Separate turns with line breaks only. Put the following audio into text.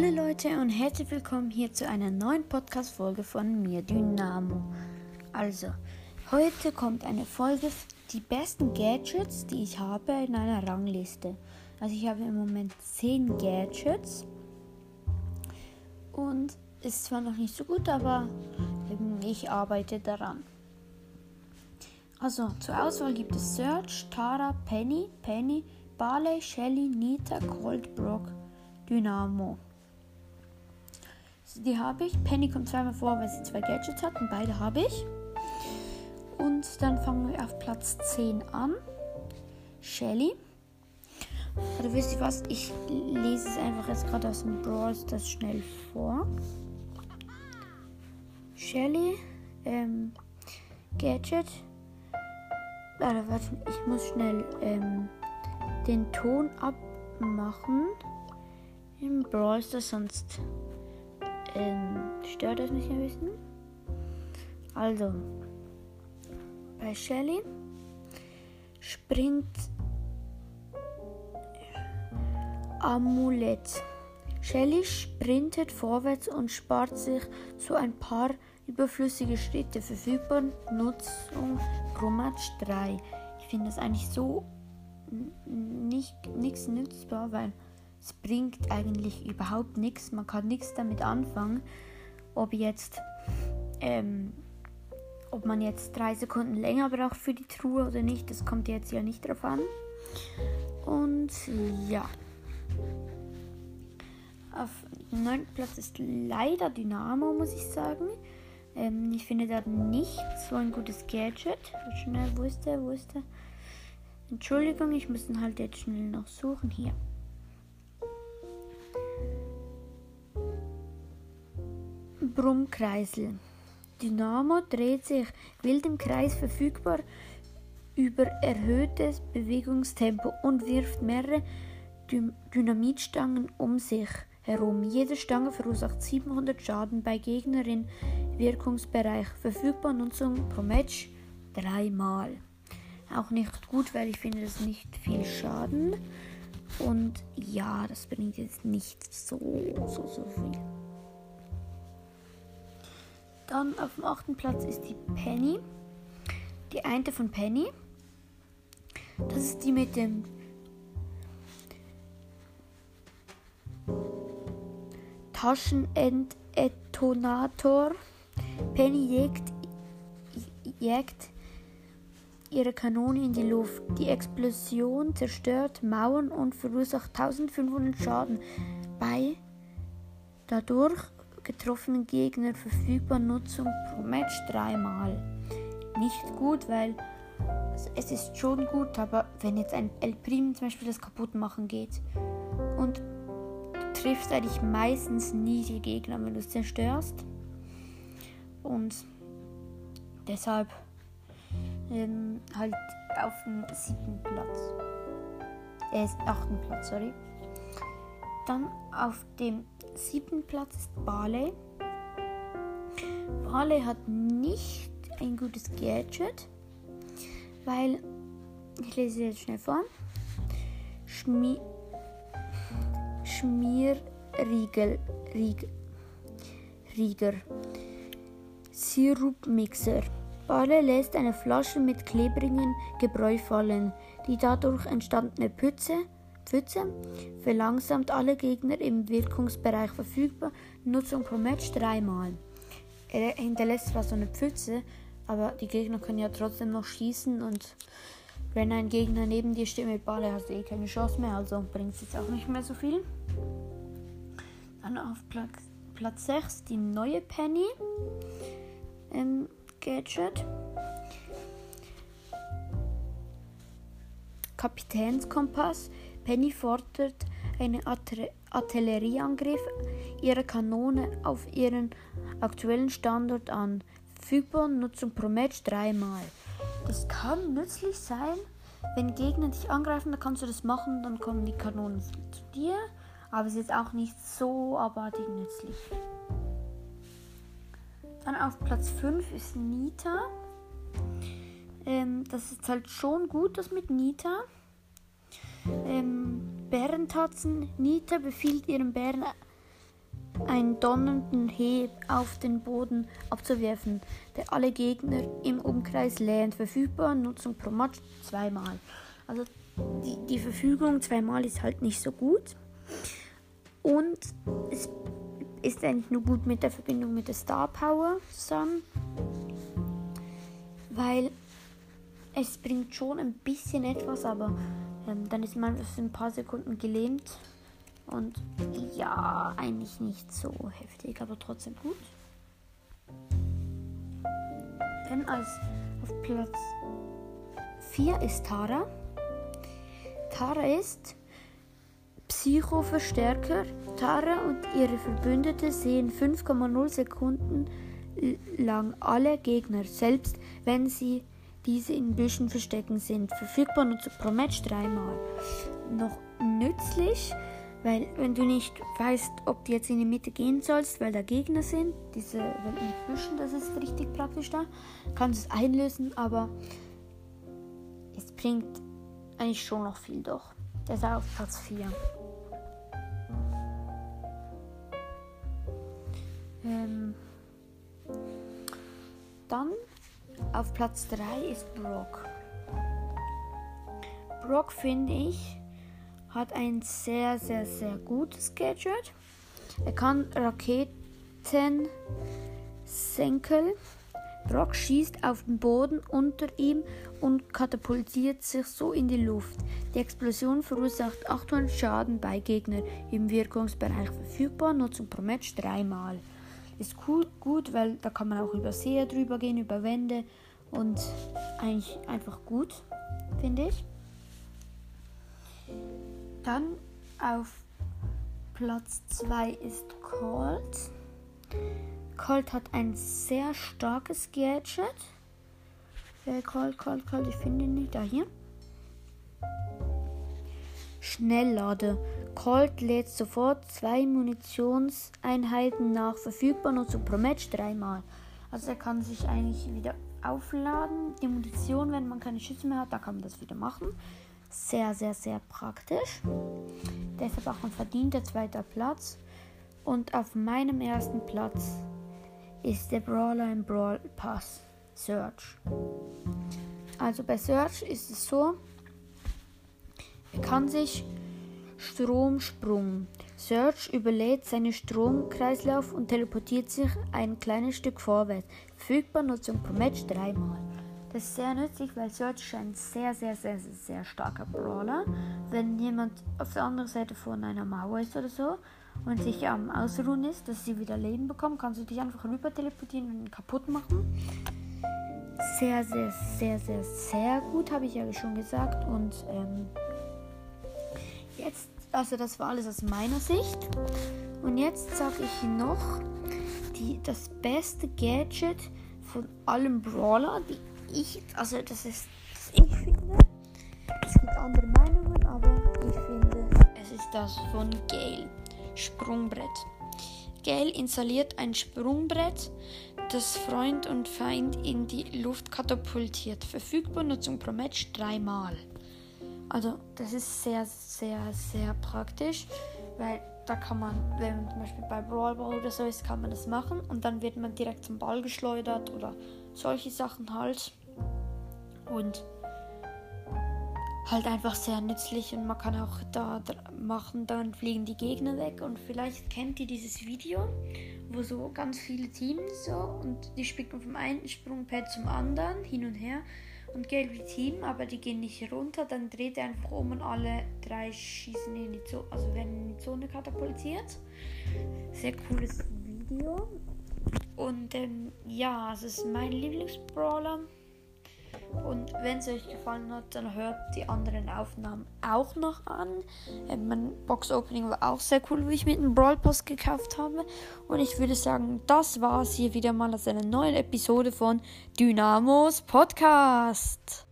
Hallo Leute und herzlich willkommen hier zu einer neuen Podcast-Folge von mir, Dynamo. Also, heute kommt eine Folge, die besten Gadgets, die ich habe in einer Rangliste. Also, ich habe im Moment 10 Gadgets und ist zwar noch nicht so gut, aber ich arbeite daran. Also, zur Auswahl gibt es Search, Tara, Penny, Penny, Barley, Shelly, Nita, Cold, Brock, Dynamo. Die habe ich. Penny kommt zweimal vor, weil sie zwei Gadgets hat und beide habe ich. Und dann fangen wir auf Platz 10 an. Shelly. Oder wisst ihr was? Ich lese es einfach jetzt gerade aus dem Brawl das schnell vor. Shelly. Ähm, Gadget. Warte, warte, ich muss schnell ähm, den Ton abmachen. Im Brawl sonst ähm, stört das mich ein bisschen. Also, bei Shelly springt Amulett. Shelly sprintet vorwärts und spart sich so ein paar überflüssige Schritte. Verfügbar Nutzung pro Match 3. Ich finde das eigentlich so nicht nichts nützbar, weil es bringt eigentlich überhaupt nichts. Man kann nichts damit anfangen. Ob jetzt, ähm, ob man jetzt drei Sekunden länger braucht für die Truhe oder nicht, das kommt jetzt ja nicht drauf an. Und ja. Auf dem neunten Platz ist leider Dynamo, muss ich sagen. Ähm, ich finde, hat nicht so ein gutes Gadget. Schnell, wo ist der? Wo ist der? Entschuldigung, ich muss ihn halt jetzt schnell noch suchen. Hier. Brummkreisel. Dynamo dreht sich wild im Kreis verfügbar über erhöhtes Bewegungstempo und wirft mehrere Dynamitstangen um sich herum. Jede Stange verursacht 700 Schaden bei Gegnerin Wirkungsbereich. Verfügbar Nutzung pro Match dreimal. Auch nicht gut, weil ich finde das nicht viel Schaden. Und ja, das bringt jetzt nicht so, so, so viel. Dann auf dem achten Platz ist die Penny. Die eine von Penny. Das ist die mit dem Taschenenddetonator. Penny jägt, jägt ihre Kanone in die Luft. Die Explosion zerstört Mauern und verursacht 1500 Schaden bei dadurch getroffenen Gegner verfügbar Nutzung pro Match dreimal. Nicht gut, weil es ist schon gut, aber wenn jetzt ein El Prim zum Beispiel das kaputt machen geht und du triffst eigentlich meistens nie die Gegner, wenn du es zerstörst. Und deshalb ähm, halt auf dem siebten Platz. Äh, achten Platz, sorry. Dann auf dem siebten Platz ist Barley. Barley hat nicht ein gutes Gadget, weil, ich lese jetzt schnell vor, Schmi Schmierriegel, Riegel, Rieger, Sirupmixer. Barley lässt eine Flasche mit klebrigen Gebräu fallen. Die dadurch entstandene Pütze Pfütze verlangsamt alle Gegner im Wirkungsbereich verfügbar. Nutzung pro Match dreimal. Er hinterlässt zwar so eine Pfütze, aber die Gegner können ja trotzdem noch schießen und wenn ein Gegner neben dir steht mit Ball, hast du eh keine Chance mehr, also bringt es jetzt auch nicht mehr so viel. Dann auf Platz, Platz 6 die neue Penny ähm, Gadget. Kapitänskompass Penny fordert einen Artillerieangriff ihrer Kanone auf ihren aktuellen Standort an. Verfügbar Nutzung pro Match dreimal. Das kann nützlich sein, wenn Gegner dich angreifen, dann kannst du das machen, dann kommen die Kanonen zu dir. Aber es ist auch nicht so abartig nützlich. Dann auf Platz 5 ist Nita. Ähm, das ist halt schon gut, das mit Nita ähm, Bärentatzen. Nita befiehlt ihren Bären einen donnernden Heb auf den Boden abzuwerfen, der alle Gegner im Umkreis lähmt. Verfügbar, Nutzung pro Match zweimal. Also die, die Verfügung zweimal ist halt nicht so gut. Und es ist eigentlich nur gut mit der Verbindung mit der Star Power zusammen. Weil es bringt schon ein bisschen etwas, aber ähm, dann ist man für ein paar Sekunden gelähmt. Und ja, eigentlich nicht so heftig, aber trotzdem gut. Dann als auf Platz 4 ist Tara. Tara ist Psychoverstärker. Tara und ihre Verbündete sehen 5,0 Sekunden lang alle Gegner, selbst wenn sie diese in Büschen verstecken sind. Verfügbar nur pro Match dreimal. Noch nützlich, weil wenn du nicht weißt, ob du jetzt in die Mitte gehen sollst, weil da Gegner sind, diese in Büschen, das ist richtig praktisch da, kannst du es einlösen, aber es bringt eigentlich schon noch viel doch. Der ist auf Platz 4. Ähm, dann auf Platz 3 ist Brock. Brock finde ich hat ein sehr, sehr, sehr gutes Gadget. Er kann Raketen senken. Brock schießt auf den Boden unter ihm und katapultiert sich so in die Luft. Die Explosion verursacht 800 Schaden bei Gegnern im Wirkungsbereich verfügbar, Nutzung pro Match dreimal. Ist cool, gut, weil da kann man auch über See drüber gehen, über Wände und eigentlich einfach gut, finde ich. Dann auf Platz 2 ist Colt. Colt hat ein sehr starkes Gadget. Äh, Colt, Colt, Colt, ich finde ihn nicht. Da hier. Schnelllade. Colt lädt sofort zwei Munitionseinheiten nach. Verfügbar Nutzung pro Match dreimal. Also er kann sich eigentlich wieder aufladen. Die Munition, wenn man keine Schüsse mehr hat, da kann man das wieder machen. Sehr, sehr, sehr praktisch. Deshalb auch ein verdienter zweiter Platz. Und auf meinem ersten Platz ist der Brawler im Brawl Pass Search. Also bei Search ist es so, er kann sich Stromsprung. Search überlädt seinen Stromkreislauf und teleportiert sich ein kleines Stück vorwärts. Verfügbar Nutzung pro Match dreimal. Das ist sehr nützlich, weil Search ist ein sehr, sehr, sehr, sehr, sehr starker Brawler. Wenn jemand auf der anderen Seite von einer Mauer ist oder so und sich am Ausruhen ist, dass sie wieder Leben bekommen, kannst du dich einfach rüber teleportieren und ihn kaputt machen. Sehr, sehr, sehr, sehr, sehr gut, habe ich ja schon gesagt. Und ähm, jetzt, also das war alles aus meiner Sicht. Und jetzt sage ich noch die, das beste Gadget von allen Brawler, die ich, also das ist, das ich finde. Es gibt andere Meinungen, aber ich finde, es ist das von Gale. Sprungbrett. Gale installiert ein Sprungbrett, das Freund und Feind in die Luft katapultiert. Verfügbar Nutzung pro Match dreimal. Also das ist sehr, sehr, sehr praktisch, weil da kann man, wenn man zum Beispiel bei Brawl Ball oder so ist, kann man das machen und dann wird man direkt zum Ball geschleudert oder solche Sachen halt. Und halt einfach sehr nützlich und man kann auch da machen, dann fliegen die Gegner weg und vielleicht kennt ihr dieses Video, wo so ganz viele Teams so und die springen vom einen Sprungpad zum anderen hin und her und gelbe Team, aber die gehen nicht runter, dann dreht er einfach um und alle drei schießen in die Zone, also werden in die Zone katapultiert. Sehr cooles Video. Und ähm, ja, es ist mein Lieblingsbrawler. Und wenn es euch gefallen hat, dann hört die anderen Aufnahmen auch noch an. Äh, mein Box-Opening war auch sehr cool, wie ich mit dem Brawl Pass gekauft habe. Und ich würde sagen, das war es hier wieder mal aus einer neuen Episode von Dynamos Podcast.